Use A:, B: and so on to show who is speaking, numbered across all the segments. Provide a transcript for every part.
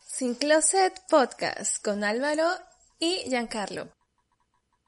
A: Sin Closet Podcast con Álvaro y Giancarlo.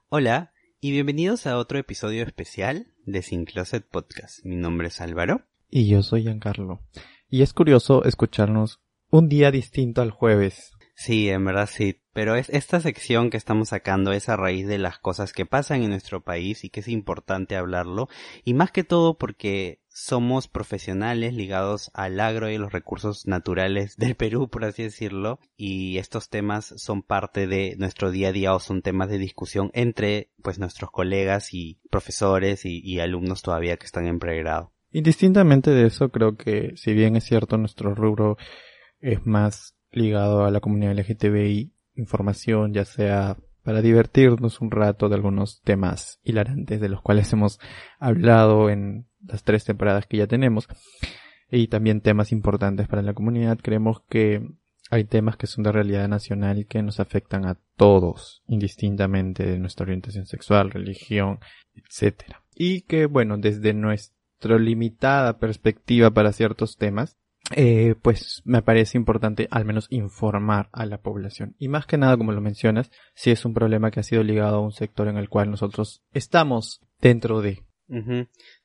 B: Hola y bienvenidos a otro episodio especial de Sin Closet Podcast. Mi nombre es Álvaro.
C: Y yo soy Giancarlo. Y es curioso escucharnos un día distinto al jueves.
B: Sí, en verdad sí. Pero es esta sección que estamos sacando es a raíz de las cosas que pasan en nuestro país y que es importante hablarlo. Y más que todo porque somos profesionales ligados al agro y los recursos naturales del Perú, por así decirlo, y estos temas son parte de nuestro día a día o son temas de discusión entre pues nuestros colegas y profesores y, y alumnos todavía que están en pregrado.
C: Indistintamente de eso, creo que si bien es cierto nuestro rubro es más ligado a la comunidad LGTBI, información ya sea para divertirnos un rato de algunos temas hilarantes de los cuales hemos hablado en las tres temporadas que ya tenemos y también temas importantes para la comunidad. Creemos que hay temas que son de realidad nacional que nos afectan a todos, indistintamente de nuestra orientación sexual, religión, etcétera. Y que, bueno, desde nuestra limitada perspectiva para ciertos temas, eh, pues me parece importante al menos informar a la población. Y más que nada, como lo mencionas, si es un problema que ha sido ligado a un sector en el cual nosotros estamos dentro de.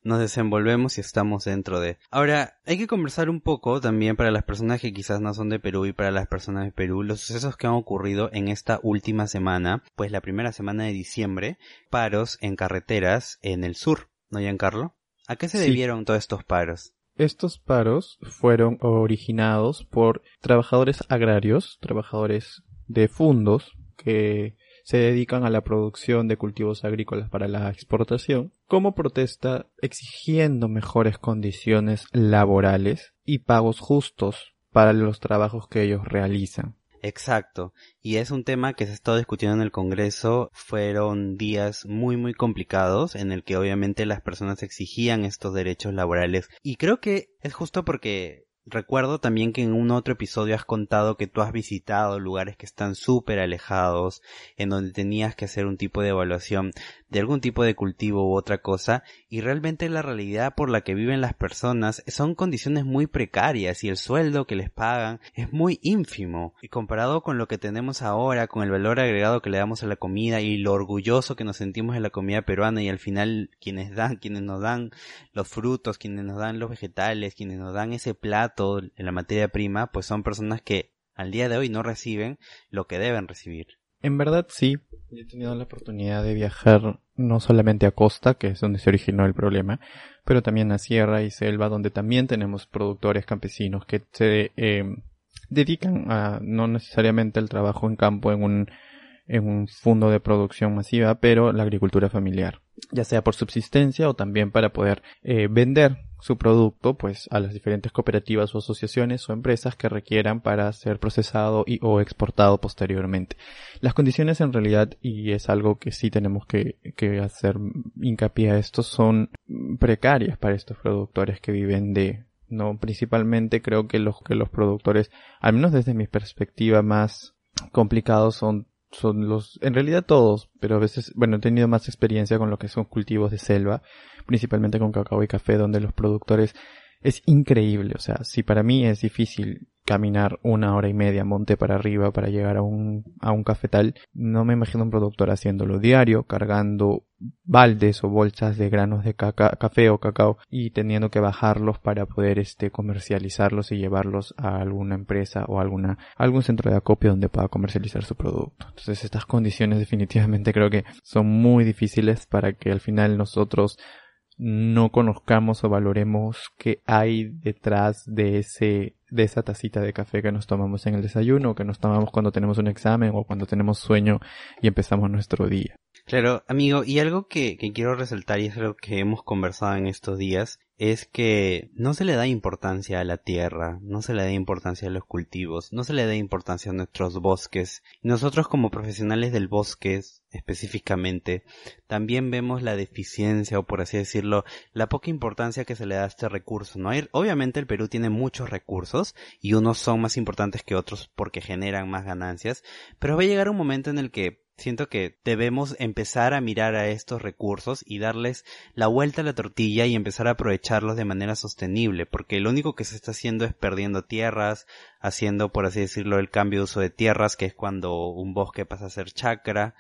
B: Nos desenvolvemos y estamos dentro de. Ahora, hay que conversar un poco también para las personas que quizás no son de Perú y para las personas de Perú, los sucesos que han ocurrido en esta última semana, pues la primera semana de diciembre, paros en carreteras en el sur, ¿no, Giancarlo? ¿A qué se debieron todos estos paros?
C: Estos paros fueron originados por trabajadores agrarios, trabajadores de fundos que se dedican a la producción de cultivos agrícolas para la exportación, como protesta exigiendo mejores condiciones laborales y pagos justos para los trabajos que ellos realizan.
B: Exacto. Y es un tema que se ha estado discutiendo en el Congreso. Fueron días muy, muy complicados en el que obviamente las personas exigían estos derechos laborales. Y creo que es justo porque Recuerdo también que en un otro episodio has contado que tú has visitado lugares que están súper alejados, en donde tenías que hacer un tipo de evaluación de algún tipo de cultivo u otra cosa, y realmente la realidad por la que viven las personas son condiciones muy precarias y el sueldo que les pagan es muy ínfimo. Y comparado con lo que tenemos ahora, con el valor agregado que le damos a la comida y lo orgulloso que nos sentimos en la comida peruana y al final quienes dan, quienes nos dan los frutos, quienes nos dan los vegetales, quienes nos dan ese plato, todo en la materia prima, pues son personas que al día de hoy no reciben lo que deben recibir.
C: En verdad sí, he tenido la oportunidad de viajar no solamente a costa, que es donde se originó el problema, pero también a sierra y selva, donde también tenemos productores campesinos que se eh, dedican a no necesariamente al trabajo en campo en un en un fondo de producción masiva, pero la agricultura familiar, ya sea por subsistencia o también para poder eh, vender su producto pues a las diferentes cooperativas o asociaciones o empresas que requieran para ser procesado y o exportado posteriormente. Las condiciones en realidad, y es algo que sí tenemos que, hacer hincapié a esto, son precarias para estos productores que viven de, no, principalmente creo que los, que los productores, al menos desde mi perspectiva más complicados son son los, en realidad todos, pero a veces, bueno, he tenido más experiencia con lo que son cultivos de selva, principalmente con cacao y café, donde los productores es increíble, o sea, si para mí es difícil caminar una hora y media monte para arriba para llegar a un, a un cafetal, no me imagino un productor haciéndolo diario, cargando baldes o bolsas de granos de café o cacao y teniendo que bajarlos para poder este comercializarlos y llevarlos a alguna empresa o alguna algún centro de acopio donde pueda comercializar su producto. Entonces estas condiciones definitivamente creo que son muy difíciles para que al final nosotros no conozcamos o valoremos qué hay detrás de ese de esa tacita de café que nos tomamos en el desayuno o que nos tomamos cuando tenemos un examen o cuando tenemos sueño y empezamos nuestro día.
B: Claro, amigo, y algo que, quiero resaltar y es algo que hemos conversado en estos días es que no se le da importancia a la tierra, no se le da importancia a los cultivos, no se le da importancia a nuestros bosques. Nosotros como profesionales del bosque específicamente, también vemos la deficiencia o por así decirlo, la poca importancia que se le da a este recurso. ¿no? Obviamente el Perú tiene muchos recursos y unos son más importantes que otros porque generan más ganancias, pero va a llegar un momento en el que Siento que debemos empezar a mirar a estos recursos y darles la vuelta a la tortilla y empezar a aprovecharlos de manera sostenible, porque lo único que se está haciendo es perdiendo tierras, haciendo, por así decirlo, el cambio de uso de tierras, que es cuando un bosque pasa a ser chacra,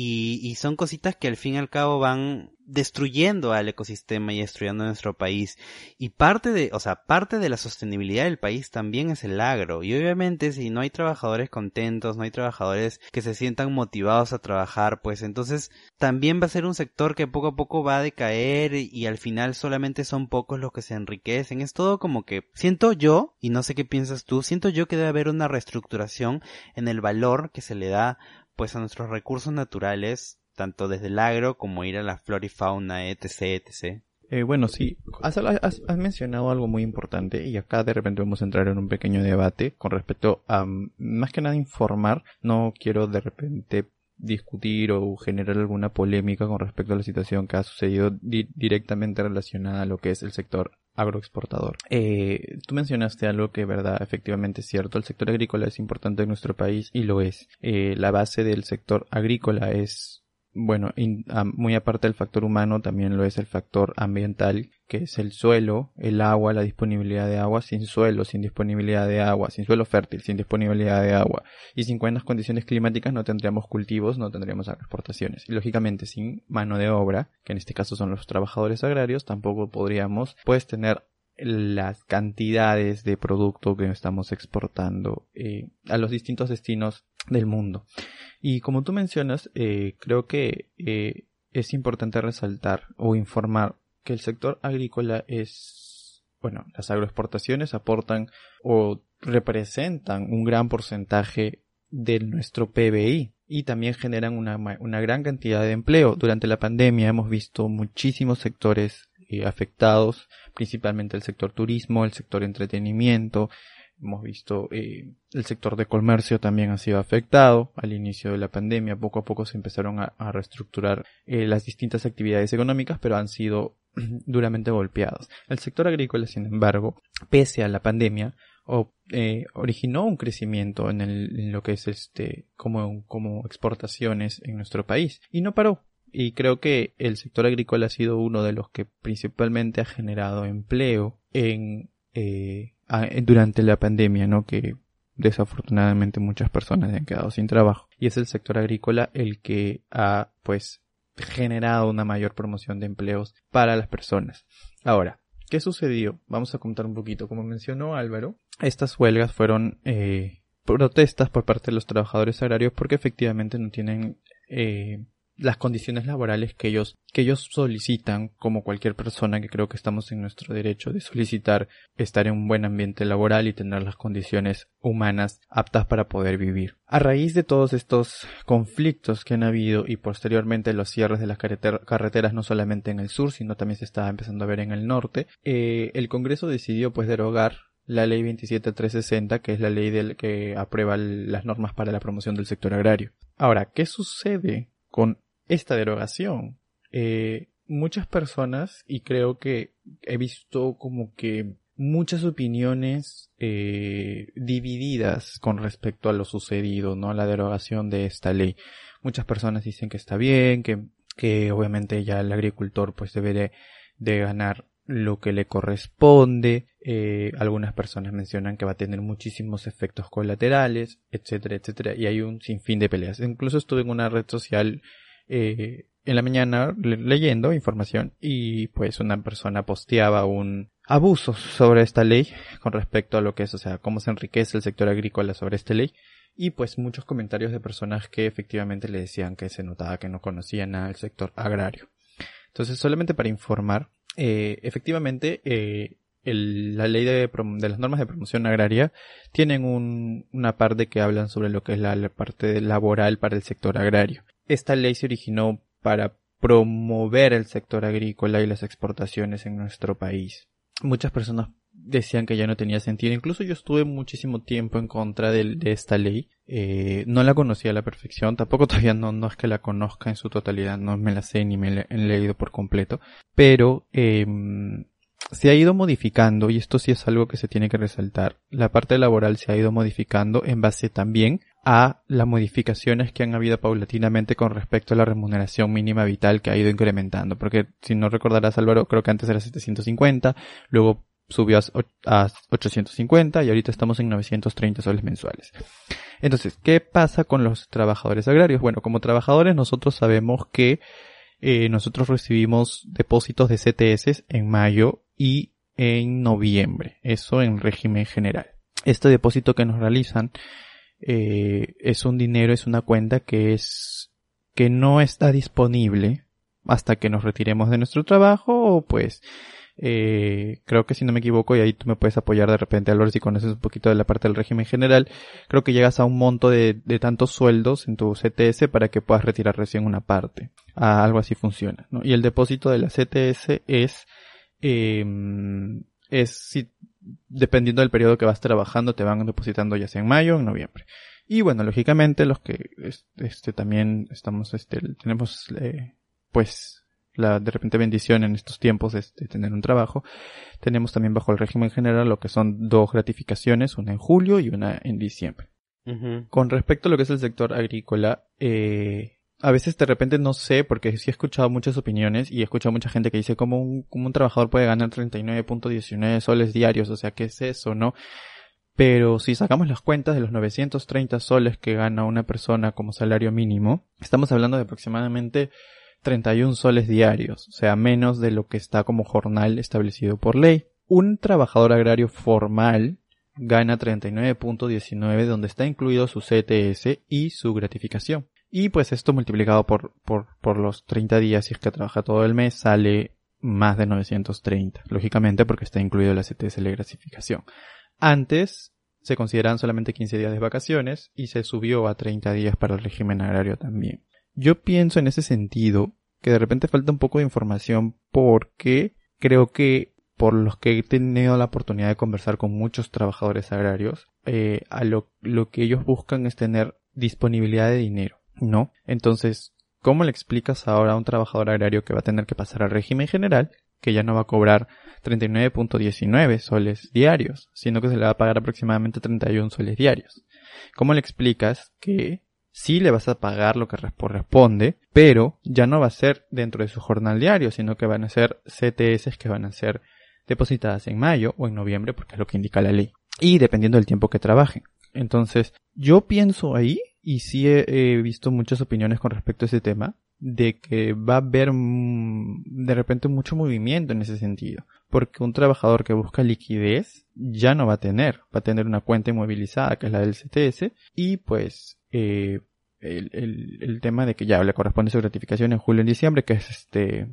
B: y, y, son cositas que al fin y al cabo van destruyendo al ecosistema y destruyendo nuestro país. Y parte de, o sea, parte de la sostenibilidad del país también es el agro. Y obviamente si no hay trabajadores contentos, no hay trabajadores que se sientan motivados a trabajar, pues entonces también va a ser un sector que poco a poco va a decaer y al final solamente son pocos los que se enriquecen. Es todo como que siento yo, y no sé qué piensas tú, siento yo que debe haber una reestructuración en el valor que se le da pues a nuestros recursos naturales, tanto desde el agro como ir a la flora y fauna, etc, etc.
C: Eh, bueno, sí, has, has, mencionado algo muy importante y acá de repente vamos a entrar en un pequeño debate con respecto a, más que nada, informar. No quiero de repente discutir o generar alguna polémica con respecto a la situación que ha sucedido directamente relacionada a lo que es el sector agroexportador. Eh, tú mencionaste algo que, verdad, efectivamente es cierto. El sector agrícola es importante en nuestro país y lo es. Eh, la base del sector agrícola es bueno, muy aparte del factor humano, también lo es el factor ambiental, que es el suelo, el agua, la disponibilidad de agua, sin suelo, sin disponibilidad de agua, sin suelo fértil, sin disponibilidad de agua, y sin buenas condiciones climáticas no tendríamos cultivos, no tendríamos exportaciones. Y lógicamente sin mano de obra, que en este caso son los trabajadores agrarios, tampoco podríamos pues tener las cantidades de producto que estamos exportando eh, a los distintos destinos del mundo. Y como tú mencionas, eh, creo que eh, es importante resaltar o informar que el sector agrícola es, bueno, las agroexportaciones aportan o representan un gran porcentaje de nuestro PBI y también generan una, una gran cantidad de empleo. Durante la pandemia hemos visto muchísimos sectores eh, afectados, principalmente el sector turismo, el sector entretenimiento, Hemos visto eh, el sector de comercio también ha sido afectado al inicio de la pandemia. Poco a poco se empezaron a, reestructurar eh, las distintas actividades económicas, pero han sido duramente golpeados. El sector agrícola, sin embargo, pese a la pandemia, eh, originó un crecimiento en, el, en, lo que es este como, como exportaciones en nuestro país y no paró. Y creo que el sector agrícola ha sido uno de los que principalmente ha generado empleo en eh, durante la pandemia, ¿no? Que desafortunadamente muchas personas han quedado sin trabajo. Y es el sector agrícola el que ha, pues, generado una mayor promoción de empleos para las personas. Ahora, ¿qué sucedió? Vamos a contar un poquito. Como mencionó Álvaro, estas huelgas fueron eh, protestas por parte de los trabajadores agrarios porque efectivamente no tienen eh, las condiciones laborales que ellos, que ellos solicitan, como cualquier persona que creo que estamos en nuestro derecho de solicitar estar en un buen ambiente laboral y tener las condiciones humanas aptas para poder vivir. A raíz de todos estos conflictos que han habido y posteriormente los cierres de las carreteras no solamente en el sur, sino también se estaba empezando a ver en el norte, eh, el Congreso decidió pues derogar la ley 27360, que es la ley del que aprueba las normas para la promoción del sector agrario. Ahora, ¿qué sucede con esta derogación. Eh, muchas personas, y creo que he visto como que muchas opiniones eh, divididas con respecto a lo sucedido, ¿no? La derogación de esta ley. Muchas personas dicen que está bien, que, que obviamente ya el agricultor pues debe de, ganar lo que le corresponde. Eh, algunas personas mencionan que va a tener muchísimos efectos colaterales, etcétera, etcétera. Y hay un sinfín de peleas. Incluso estuve en una red social eh, en la mañana leyendo información y pues una persona posteaba un abuso sobre esta ley con respecto a lo que es, o sea, cómo se enriquece el sector agrícola sobre esta ley y pues muchos comentarios de personas que efectivamente le decían que se notaba que no conocían nada del sector agrario. Entonces, solamente para informar, eh, efectivamente, eh, la ley de, de, las normas de promoción agraria tienen un, una parte que hablan sobre lo que es la parte laboral para el sector agrario. Esta ley se originó para promover el sector agrícola y las exportaciones en nuestro país. Muchas personas decían que ya no tenía sentido. Incluso yo estuve muchísimo tiempo en contra de, esta ley. Eh, no la conocía a la perfección. Tampoco todavía no, es que la conozca en su totalidad. No me la sé ni me la he leído por completo. Pero eh, se ha ido modificando y esto sí es algo que se tiene que resaltar. La parte laboral se ha ido modificando en base también a las modificaciones que han habido paulatinamente con respecto a la remuneración mínima vital que ha ido incrementando. Porque si no recordarás Álvaro, creo que antes era 750, luego subió a 850 y ahorita estamos en 930 soles mensuales. Entonces, ¿qué pasa con los trabajadores agrarios? Bueno, como trabajadores nosotros sabemos que eh, nosotros recibimos depósitos de CTS en mayo y en noviembre. Eso en régimen general. Este depósito que nos realizan eh, es un dinero, es una cuenta que es que no está disponible hasta que nos retiremos de nuestro trabajo o pues eh, creo que si no me equivoco, y ahí tú me puedes apoyar de repente, Álvaro, si conoces un poquito de la parte del régimen general, creo que llegas a un monto de, de tantos sueldos en tu CTS para que puedas retirar recién una parte. Ah, algo así funciona, ¿no? Y el depósito de la CTS es, eh, es si, dependiendo del periodo que vas trabajando, te van depositando ya sea en mayo o en noviembre. Y bueno, lógicamente los que este también estamos este tenemos eh, pues la de repente bendición en estos tiempos de, tener un trabajo, tenemos también bajo el régimen general lo que son dos gratificaciones, una en julio y una en diciembre. Con respecto a lo que es el sector agrícola, eh, a veces de repente no sé, porque sí he escuchado muchas opiniones y he escuchado mucha gente que dice cómo un, un trabajador puede ganar 39.19 soles diarios, o sea, ¿qué es eso, no? Pero si sacamos las cuentas de los 930 soles que gana una persona como salario mínimo, estamos hablando de aproximadamente 31 soles diarios, o sea, menos de lo que está como jornal establecido por ley. Un trabajador agrario formal gana 39.19 donde está incluido su CTS y su gratificación. Y pues esto multiplicado por, por, los 30 días, si es que trabaja todo el mes, sale más de 930. Lógicamente porque está incluido la CTS la gratificación. Antes se consideran solamente 15 días de vacaciones y se subió a 30 días para el régimen agrario también. Yo pienso en ese sentido que de repente falta un poco de información porque creo que por los que he tenido la oportunidad de conversar con muchos trabajadores agrarios, eh, a lo que ellos buscan es tener disponibilidad de dinero, ¿no? Entonces, ¿cómo le explicas ahora a un trabajador agrario que va a tener que pasar al régimen general, que ya no va a cobrar 39.19 soles diarios, sino que se le va a pagar aproximadamente 31 soles diarios? ¿Cómo le explicas que sí le vas a pagar lo que corresponde, pero ya no va a ser dentro de su jornal diario, sino que van a ser CTS que van a ser depositadas en mayo o en noviembre, porque es lo que indica la ley. Y dependiendo del tiempo que trabajen. Entonces, yo pienso ahí, y sí he, visto muchas opiniones con respecto a ese tema, de que va a haber mm, de repente mucho movimiento en ese sentido. Porque un trabajador que busca liquidez ya no va a tener, va a tener una cuenta inmovilizada que es la del CTS y pues eh, el, el, tema de que ya le corresponde su gratificación en julio y diciembre, que es este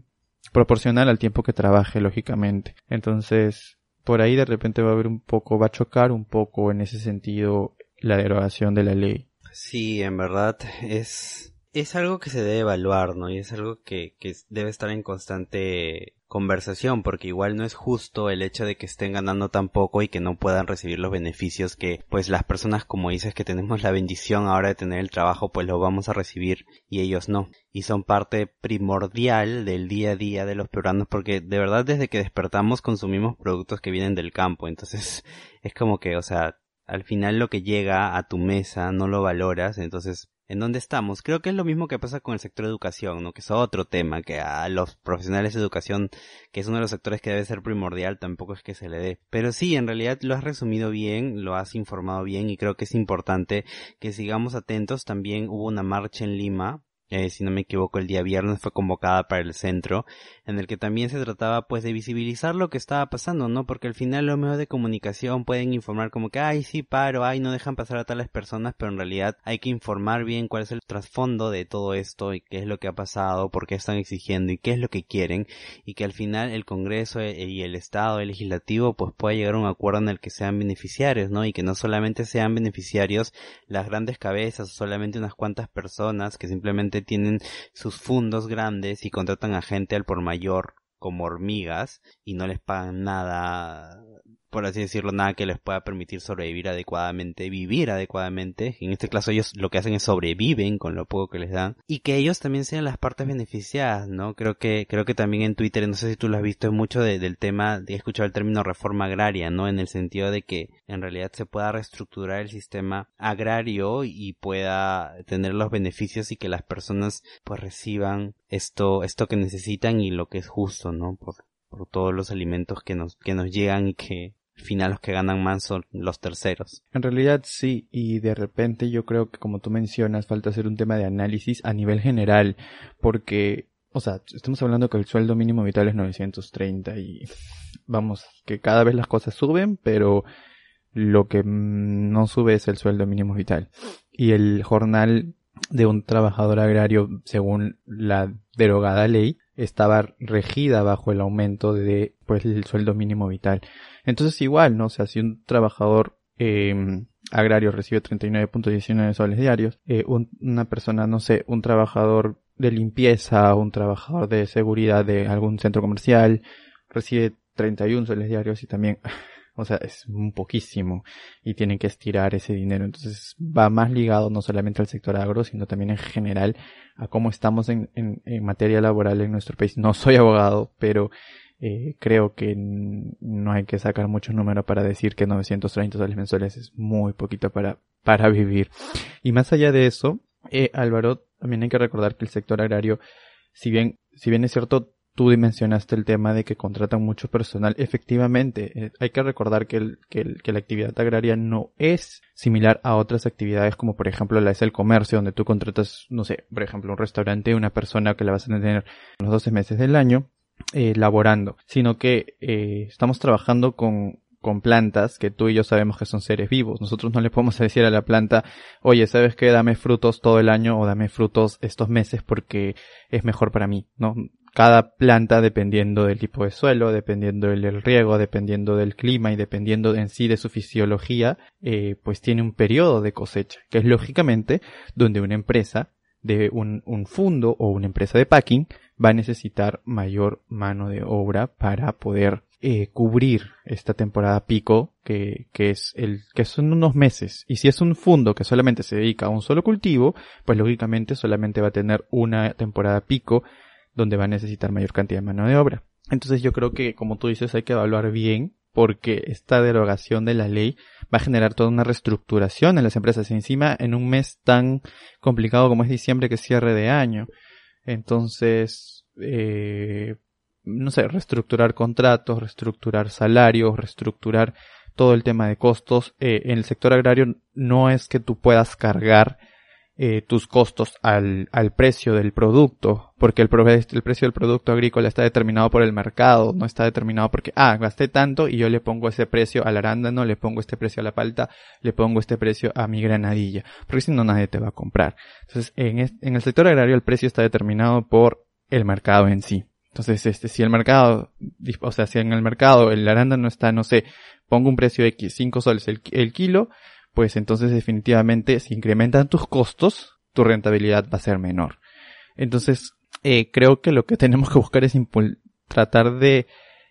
C: proporcional al tiempo que trabaje, lógicamente. Entonces, por ahí de repente va a haber un poco, va a chocar un poco en ese sentido la derogación de la ley.
B: Sí, en verdad es es algo que se debe evaluar, ¿no? Y es algo que, que debe estar en constante conversación, porque igual no es justo el hecho de que estén ganando tan poco y que no puedan recibir los beneficios que, pues las personas, como dices, que tenemos la bendición ahora de tener el trabajo, pues lo vamos a recibir y ellos no. Y son parte primordial del día a día de los peruanos, porque de verdad desde que despertamos consumimos productos que vienen del campo, entonces es como que, o sea, al final lo que llega a tu mesa no lo valoras, entonces en dónde estamos. Creo que es lo mismo que pasa con el sector de educación, ¿no? Que es otro tema, que a los profesionales de educación, que es uno de los sectores que debe ser primordial, tampoco es que se le dé. Pero sí, en realidad lo has resumido bien, lo has informado bien y creo que es importante que sigamos atentos. También hubo una marcha en Lima eh, si no me equivoco, el día viernes fue convocada para el centro, en el que también se trataba pues de visibilizar lo que estaba pasando, ¿no? Porque al final los medios de comunicación pueden informar como que, ay, sí, paro, ay, no dejan pasar a tales personas, pero en realidad hay que informar bien cuál es el trasfondo de todo esto y qué es lo que ha pasado, por qué están exigiendo y qué es lo que quieren, y que al final el Congreso eh, y el Estado, el Legislativo, pues pueda llegar a un acuerdo en el que sean beneficiarios, ¿no? Y que no solamente sean beneficiarios las grandes cabezas o solamente unas cuantas personas que simplemente tienen sus fondos grandes y contratan a gente al por mayor como hormigas y no les pagan nada por así decirlo, nada que les pueda permitir sobrevivir adecuadamente, vivir adecuadamente. En este caso ellos lo que hacen es sobreviven con lo poco que les dan y que ellos también sean las partes beneficiadas, ¿no? Creo que creo que también en Twitter, no sé si tú lo has visto, es mucho del tema, he escuchado el término reforma agraria, ¿no? En el sentido de que en realidad se pueda reestructurar el sistema agrario y pueda tener los beneficios y que las personas pues reciban esto esto que necesitan y lo que es justo, ¿no? Por, por todos los alimentos que nos, que nos llegan y que final los que ganan más son los terceros.
C: En realidad sí, y de repente yo creo que como tú mencionas, falta hacer un tema de análisis a nivel general, porque, o sea, estamos hablando que el sueldo mínimo vital es 930 y vamos, que cada vez las cosas suben, pero lo que no sube es el sueldo mínimo vital. Y el jornal de un trabajador agrario, según la derogada ley, estaba regida bajo el aumento de pues el sueldo mínimo vital. Entonces igual, ¿no? O sea, si un trabajador eh, agrario recibe 39.19 soles diarios, eh, una persona, no sé, un trabajador de limpieza, un trabajador de seguridad de algún centro comercial, recibe 31 soles diarios y también, o sea, es un poquísimo y tienen que estirar ese dinero. Entonces va más ligado no solamente al sector agro, sino también en general a cómo estamos en, en, materia laboral en nuestro país. No soy abogado, pero eh, creo que no hay que sacar mucho número para decir que 930 soles mensuales es muy poquito para, para vivir. Y más allá de eso, eh, Álvaro, también hay que recordar que el sector agrario, si bien, si bien es cierto, tú dimensionaste el tema de que contratan mucho personal. Efectivamente, eh, hay que recordar que, el, que, la actividad agraria no es similar a otras actividades como por ejemplo la es el comercio, donde tú contratas, no sé, por ejemplo, un restaurante, una persona que la vas a tener los 12 meses del año eh, laborando, sino que eh, estamos trabajando con, con plantas que tú y yo sabemos que son seres vivos. Nosotros no le podemos decir a la planta, oye, ¿sabes qué? Dame frutos todo el año o dame frutos estos meses porque es mejor para mí, ¿no? Cada planta, dependiendo del tipo de suelo, dependiendo del riego, dependiendo del clima y dependiendo en sí de su fisiología, eh, pues tiene un periodo de cosecha, que es lógicamente donde una empresa de un, un fondo o una empresa de packing va a necesitar mayor mano de obra para poder eh, cubrir esta temporada pico que, que es el que son unos meses. Y si es un fondo que solamente se dedica a un solo cultivo pues lógicamente solamente va a tener una temporada pico donde va a necesitar mayor cantidad de mano de obra entonces yo creo que como tú dices hay que evaluar bien porque esta derogación de la ley va a generar toda una reestructuración en las empresas encima en un mes tan complicado como es diciembre que es cierre de año entonces, eh, no sé, reestructurar contratos, reestructurar salarios, reestructurar todo el tema de costos. Eh, en el sector agrario no es que tú puedas cargar eh, tus costos al, al, precio del producto, porque el, el, precio del producto agrícola está determinado por el mercado, no está determinado porque, ah, gasté tanto y yo le pongo ese precio al arándano, le pongo este precio a la palta, le pongo este precio a mi granadilla, porque si no nadie te va a comprar. Entonces, en, en el sector agrario el precio está determinado por el mercado en sí. Entonces, este, si el mercado, o sea, si en el mercado el arándano está, no sé, pongo un precio de X, 5 soles el kilo, pues entonces definitivamente si incrementan tus costos, tu rentabilidad va a ser menor. Entonces, eh, creo que lo que tenemos que buscar es tratar de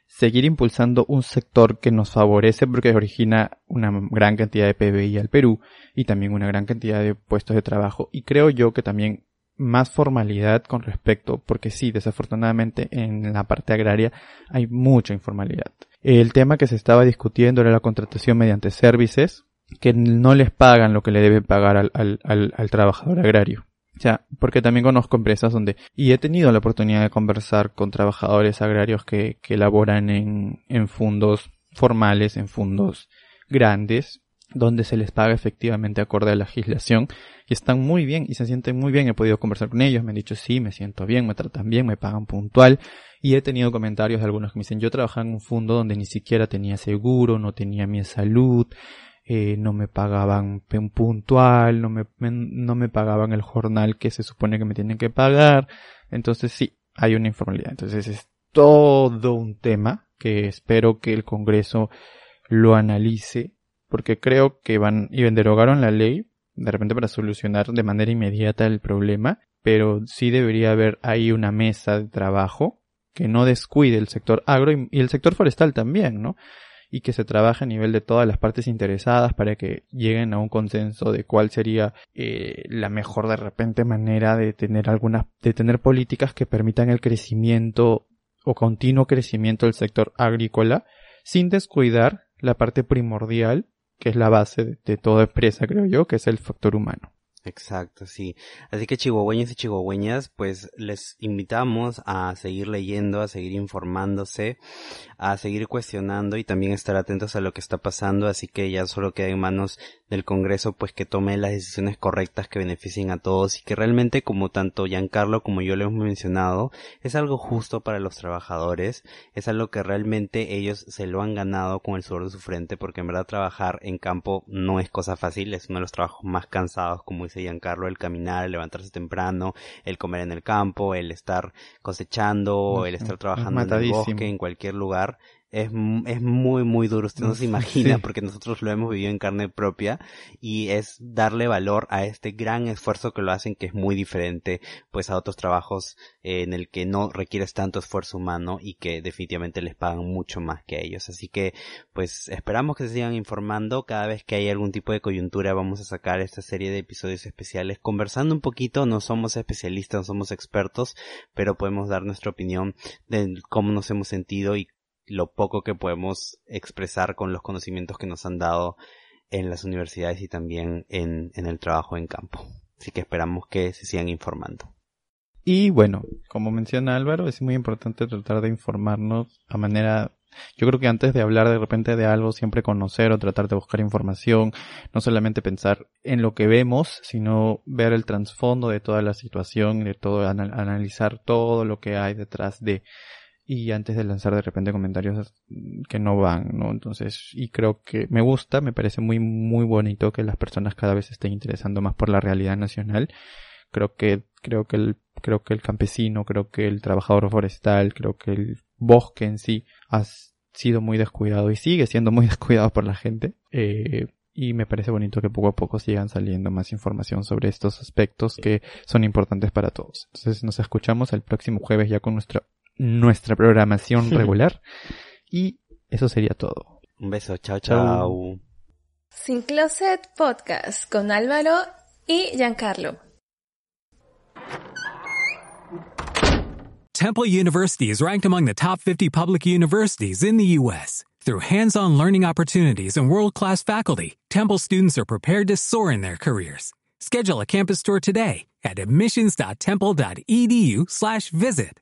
C: seguir impulsando un sector que nos favorece porque origina una gran cantidad de PBI al Perú y también una gran cantidad de puestos de trabajo. Y creo yo que también más formalidad con respecto, porque sí, desafortunadamente en la parte agraria hay mucha informalidad. El tema que se estaba discutiendo era la contratación mediante services, que no les pagan lo que le deben pagar al, al, al, trabajador agrario. O sea, porque también conozco empresas donde, y he tenido la oportunidad de conversar con trabajadores agrarios que, que laboran en, en fondos formales, en fondos grandes, donde se les paga efectivamente acorde a la legislación y están muy bien y se sienten muy bien. He podido conversar con ellos, me han dicho sí, me siento bien, me tratan bien, me pagan puntual y he tenido comentarios de algunos que me dicen yo trabajaba en un fondo donde ni siquiera tenía seguro, no tenía mi salud, eh, no me pagaban un puntual, no me, no me pagaban el jornal que se supone que me tienen que pagar. Entonces sí, hay una informalidad. Entonces es todo un tema que espero que el Congreso lo analice porque creo que van y derogaron la ley de repente para solucionar de manera inmediata el problema, pero sí debería haber ahí una mesa de trabajo que no descuide el sector agro y, el sector forestal también, ¿no? Y que se trabaje a nivel de todas las partes interesadas para que lleguen a un consenso de cuál sería eh, la mejor de repente manera de tener algunas, de tener políticas que permitan el crecimiento o continuo crecimiento del sector agrícola sin descuidar la parte primordial que es la base de toda empresa, creo yo, que es el factor humano.
B: Exacto, sí. Así que chihuahueños y chihuahueñas, pues les invitamos a seguir leyendo, a seguir informándose, a seguir cuestionando y también estar atentos a lo que está pasando. Así que ya solo queda en manos del Congreso, pues que tome las decisiones correctas que beneficien a todos y que realmente, como tanto Giancarlo como yo le hemos mencionado, es algo justo para los trabajadores, es algo que realmente ellos se lo han ganado con el sudor de su frente, porque en verdad trabajar en campo no es cosa fácil, es uno de los trabajos más cansados, como dice Giancarlo, el caminar, el levantarse temprano, el comer en el campo, el estar cosechando, el estar trabajando en el bosque, en cualquier lugar, es, es muy, muy duro. Usted no se imagina porque nosotros lo hemos vivido en carne propia y es darle valor a este gran esfuerzo que lo hacen que es muy diferente pues a otros trabajos eh, en el que no requieres tanto esfuerzo humano y que definitivamente les pagan mucho más que a ellos. Así que pues esperamos que se sigan informando. Cada vez que hay algún tipo de coyuntura vamos a sacar esta serie de episodios especiales conversando un poquito. No somos especialistas, no somos expertos, pero podemos dar nuestra opinión de cómo nos hemos sentido y lo poco que podemos expresar con los conocimientos que nos han dado en las universidades y también en, en el trabajo en campo. Así que esperamos que se sigan informando.
C: Y bueno, como menciona Álvaro, es muy importante tratar de informarnos a manera yo creo que antes de hablar de repente de algo, siempre conocer o tratar de buscar información, no solamente pensar en lo que vemos, sino ver el trasfondo de toda la situación, de todo, analizar todo lo que hay detrás de y antes de lanzar de repente comentarios que no van, ¿no? Entonces, y creo que me gusta, me parece muy, muy bonito que las personas cada vez estén interesando más por la realidad nacional. Creo que, creo que el, creo que el campesino, creo que el trabajador forestal, creo que el bosque en sí ha sido muy descuidado y sigue siendo muy descuidado por la gente. Eh, y me parece bonito que poco a poco sigan saliendo más información sobre estos aspectos que son importantes para todos. Entonces nos escuchamos el próximo jueves ya con nuestro nuestra programación regular. Y eso sería todo.
B: Un beso, chao, chao.
A: Sin Closet Podcast con Álvaro y Giancarlo.
D: Temple University is ranked among the top 50 public universities in the U.S. Through hands-on learning opportunities and world-class faculty, Temple students are prepared to soar in their careers. Schedule a campus tour today at admissions.temple.edu/visit.